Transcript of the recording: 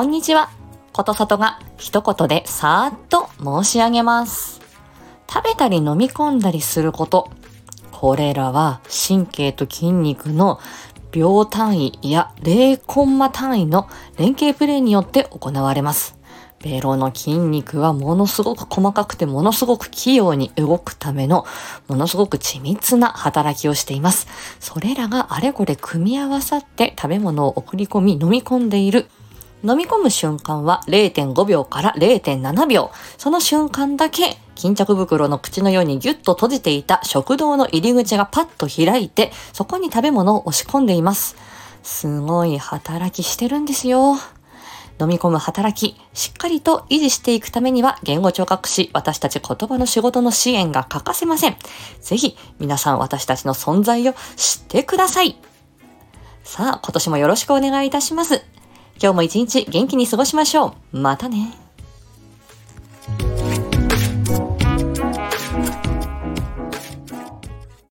こんにちは。ことさとが一言でさーっと申し上げます。食べたり飲み込んだりすること。これらは神経と筋肉の秒単位や0コンマ単位の連携プレイによって行われます。ベロの筋肉はものすごく細かくてものすごく器用に動くためのものすごく緻密な働きをしています。それらがあれこれ組み合わさって食べ物を送り込み飲み込んでいる。飲み込む瞬間は0.5秒から0.7秒。その瞬間だけ巾着袋の口のようにギュッと閉じていた食道の入り口がパッと開いて、そこに食べ物を押し込んでいます。すごい働きしてるんですよ。飲み込む働き、しっかりと維持していくためには言語聴覚士、私たち言葉の仕事の支援が欠かせません。ぜひ皆さん私たちの存在を知ってください。さあ、今年もよろしくお願いいたします。今日も一日元気に過ごしましょう。またね。